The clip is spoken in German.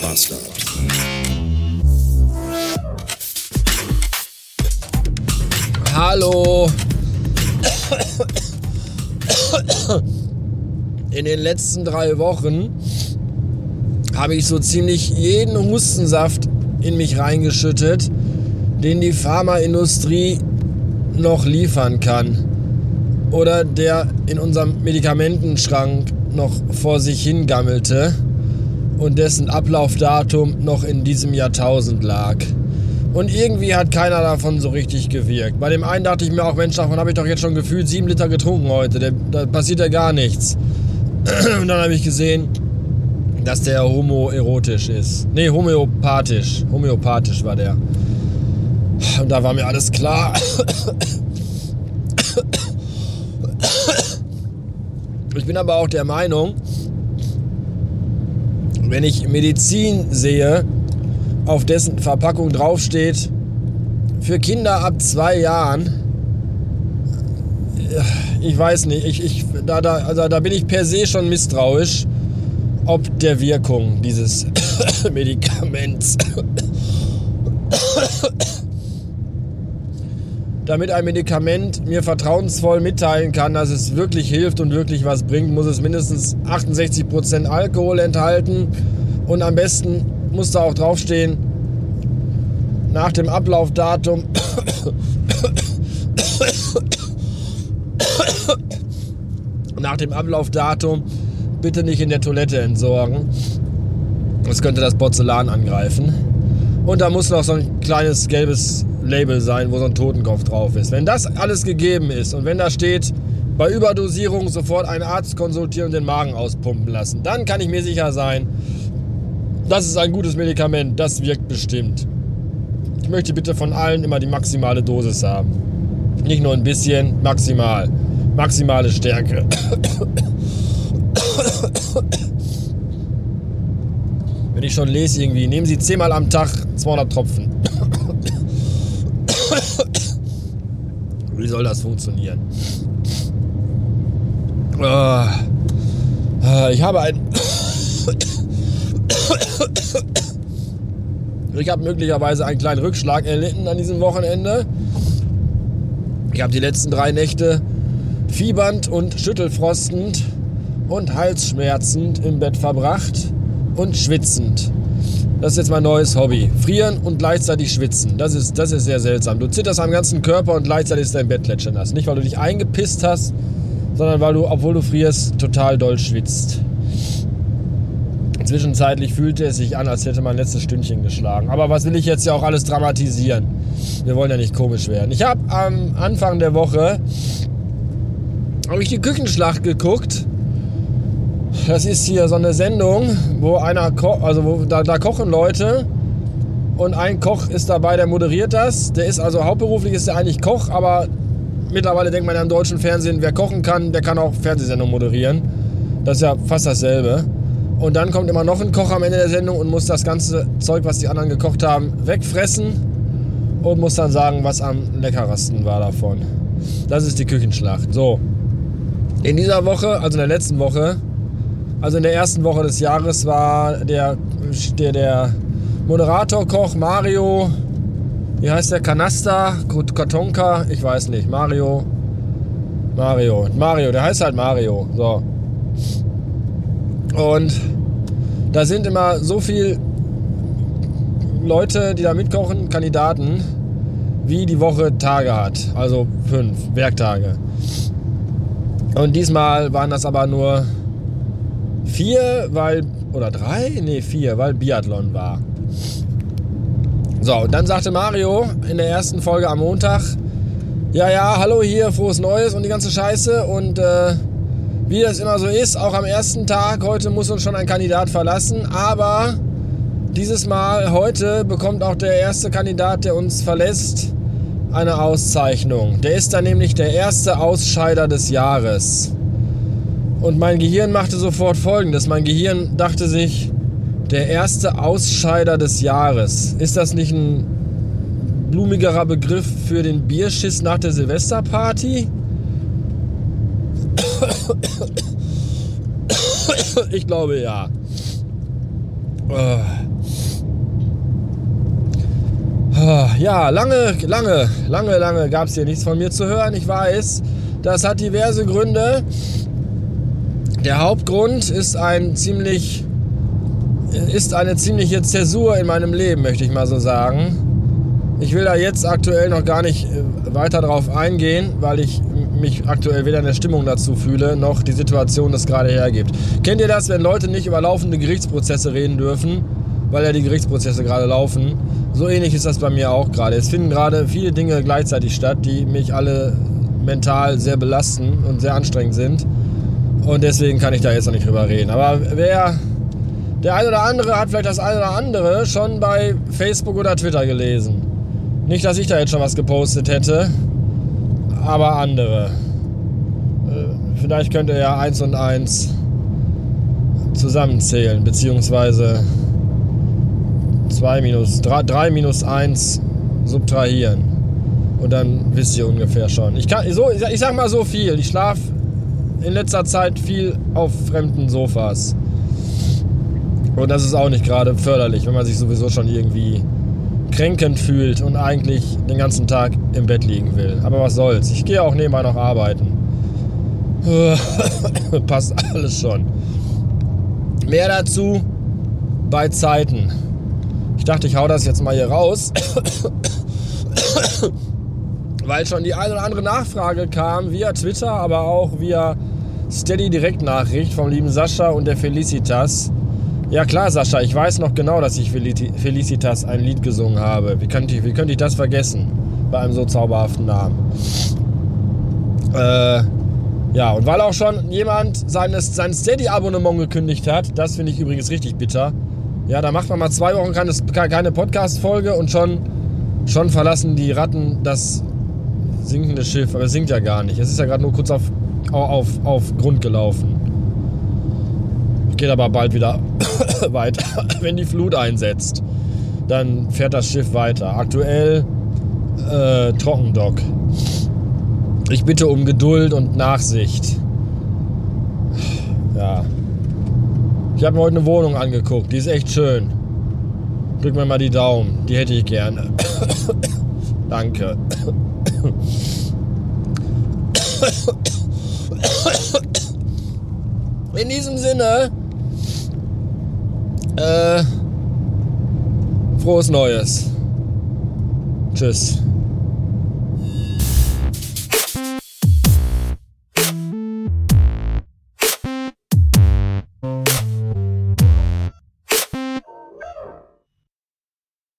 Bastard. Hallo. In den letzten drei Wochen habe ich so ziemlich jeden Hustensaft in mich reingeschüttet, den die Pharmaindustrie noch liefern kann. Oder der in unserem Medikamentenschrank noch vor sich hingammelte und dessen Ablaufdatum noch in diesem Jahrtausend lag. Und irgendwie hat keiner davon so richtig gewirkt. Bei dem einen dachte ich mir auch, Mensch, davon habe ich doch jetzt schon gefühlt sieben Liter getrunken heute. da passiert ja gar nichts. Und dann habe ich gesehen, dass der homoerotisch ist. Nee, homöopathisch. Homöopathisch war der. Und da war mir alles klar. Ich bin aber auch der Meinung, wenn ich Medizin sehe, auf dessen Verpackung draufsteht, für Kinder ab zwei Jahren, ich weiß nicht, ich, ich, da, da, also da bin ich per se schon misstrauisch, ob der Wirkung dieses Medikaments. Damit ein Medikament mir vertrauensvoll mitteilen kann, dass es wirklich hilft und wirklich was bringt, muss es mindestens 68% Alkohol enthalten und am besten muss da auch draufstehen, nach dem Ablaufdatum nach dem Ablaufdatum bitte nicht in der Toilette entsorgen. Das könnte das Porzellan angreifen. Und da muss noch so ein kleines gelbes Label sein, wo so ein Totenkopf drauf ist. Wenn das alles gegeben ist und wenn da steht, bei Überdosierung sofort einen Arzt konsultieren und den Magen auspumpen lassen, dann kann ich mir sicher sein, das ist ein gutes Medikament, das wirkt bestimmt. Ich möchte bitte von allen immer die maximale Dosis haben. Nicht nur ein bisschen, maximal. Maximale Stärke. Wenn ich schon lese irgendwie, nehmen Sie zehnmal am Tag 200 Tropfen. Wie soll das funktionieren? Ah. Ah, ich habe ein... Ich habe möglicherweise einen kleinen Rückschlag erlitten an diesem Wochenende. Ich habe die letzten drei Nächte fiebernd und schüttelfrostend und halsschmerzend im Bett verbracht und schwitzend. Das ist jetzt mein neues Hobby. Frieren und gleichzeitig schwitzen. Das ist, das ist sehr seltsam. Du zitterst am ganzen Körper und gleichzeitig ist dein Bett nass. Nicht, weil du dich eingepisst hast, sondern weil du, obwohl du frierst, total doll schwitzt. Zwischenzeitlich fühlte es sich an, als hätte man letztes Stündchen geschlagen. Aber was will ich jetzt ja auch alles dramatisieren? Wir wollen ja nicht komisch werden. Ich habe am Anfang der Woche habe ich die Küchenschlacht geguckt das ist hier so eine Sendung, wo einer kocht, also wo, da, da kochen Leute und ein Koch ist dabei, der moderiert das. Der ist also hauptberuflich ist der eigentlich Koch, aber mittlerweile denkt man ja im deutschen Fernsehen, wer kochen kann, der kann auch Fernsehsendung moderieren. Das ist ja fast dasselbe. Und dann kommt immer noch ein Koch am Ende der Sendung und muss das ganze Zeug, was die anderen gekocht haben, wegfressen und muss dann sagen, was am leckersten war davon. Das ist die Küchenschlacht. So. In dieser Woche, also in der letzten Woche, also in der ersten Woche des Jahres war der, der, der Moderator-Koch Mario, wie heißt der? Kanasta? Kartonka? Ich weiß nicht. Mario. Mario. Mario, der heißt halt Mario. So. Und da sind immer so viele Leute, die da mitkochen, Kandidaten, wie die Woche Tage hat. Also fünf Werktage. Und diesmal waren das aber nur Vier, weil, oder drei? Nee, vier, weil Biathlon war. So, und dann sagte Mario in der ersten Folge am Montag, ja, ja, hallo hier, frohes Neues und die ganze Scheiße. Und äh, wie das immer so ist, auch am ersten Tag, heute muss uns schon ein Kandidat verlassen, aber dieses Mal, heute, bekommt auch der erste Kandidat, der uns verlässt, eine Auszeichnung. Der ist dann nämlich der erste Ausscheider des Jahres. Und mein Gehirn machte sofort Folgendes. Mein Gehirn dachte sich, der erste Ausscheider des Jahres. Ist das nicht ein blumigerer Begriff für den Bierschiss nach der Silvesterparty? Ich glaube ja. Ja, lange, lange, lange, lange gab es hier nichts von mir zu hören. Ich weiß, das hat diverse Gründe. Der Hauptgrund ist ein ziemlich ist eine ziemliche Zäsur in meinem Leben, möchte ich mal so sagen. Ich will da jetzt aktuell noch gar nicht äh, weiter drauf eingehen, weil ich mich aktuell weder in der Stimmung dazu fühle, noch die Situation das gerade hergibt. Kennt ihr das, wenn Leute nicht über laufende Gerichtsprozesse reden dürfen, weil ja die Gerichtsprozesse gerade laufen? So ähnlich ist das bei mir auch gerade. Es finden gerade viele Dinge gleichzeitig statt, die mich alle mental sehr belasten und sehr anstrengend sind. Und deswegen kann ich da jetzt noch nicht drüber reden. Aber wer der eine oder andere hat vielleicht das eine oder andere schon bei Facebook oder Twitter gelesen. Nicht, dass ich da jetzt schon was gepostet hätte, aber andere. Äh, vielleicht könnt ihr ja eins und eins zusammenzählen, beziehungsweise 2 minus 3, minus 1 subtrahieren. Und dann wisst ihr ungefähr schon. Ich, kann, so, ich sag mal so viel. Ich schlafe in letzter Zeit viel auf fremden Sofas. Und das ist auch nicht gerade förderlich, wenn man sich sowieso schon irgendwie kränkend fühlt und eigentlich den ganzen Tag im Bett liegen will. Aber was soll's. Ich gehe auch nebenbei noch arbeiten. Passt alles schon. Mehr dazu bei Zeiten. Ich dachte, ich hau das jetzt mal hier raus. Weil schon die eine oder andere Nachfrage kam via Twitter, aber auch via Steady Direktnachricht vom lieben Sascha und der Felicitas ja klar, Sascha, ich weiß noch genau, dass ich Felicitas ein Lied gesungen habe. Wie könnte ich, wie könnte ich das vergessen bei einem so zauberhaften Namen? Äh, ja, und weil auch schon jemand seines, sein Steady-Abonnement gekündigt hat, das finde ich übrigens richtig bitter. Ja, da macht man mal zwei Wochen keine, keine Podcast-Folge und schon, schon verlassen die Ratten das sinkende Schiff. Aber es sinkt ja gar nicht. Es ist ja gerade nur kurz auf, auf, auf Grund gelaufen. Geht aber bald wieder weiter, wenn die Flut einsetzt. Dann fährt das Schiff weiter. Aktuell äh, Trockendock. Ich bitte um Geduld und Nachsicht. Ja. Ich habe mir heute eine Wohnung angeguckt. Die ist echt schön. Drück mir mal die Daumen. Die hätte ich gerne. Danke. In diesem Sinne. Äh, frohes Neues. Tschüss.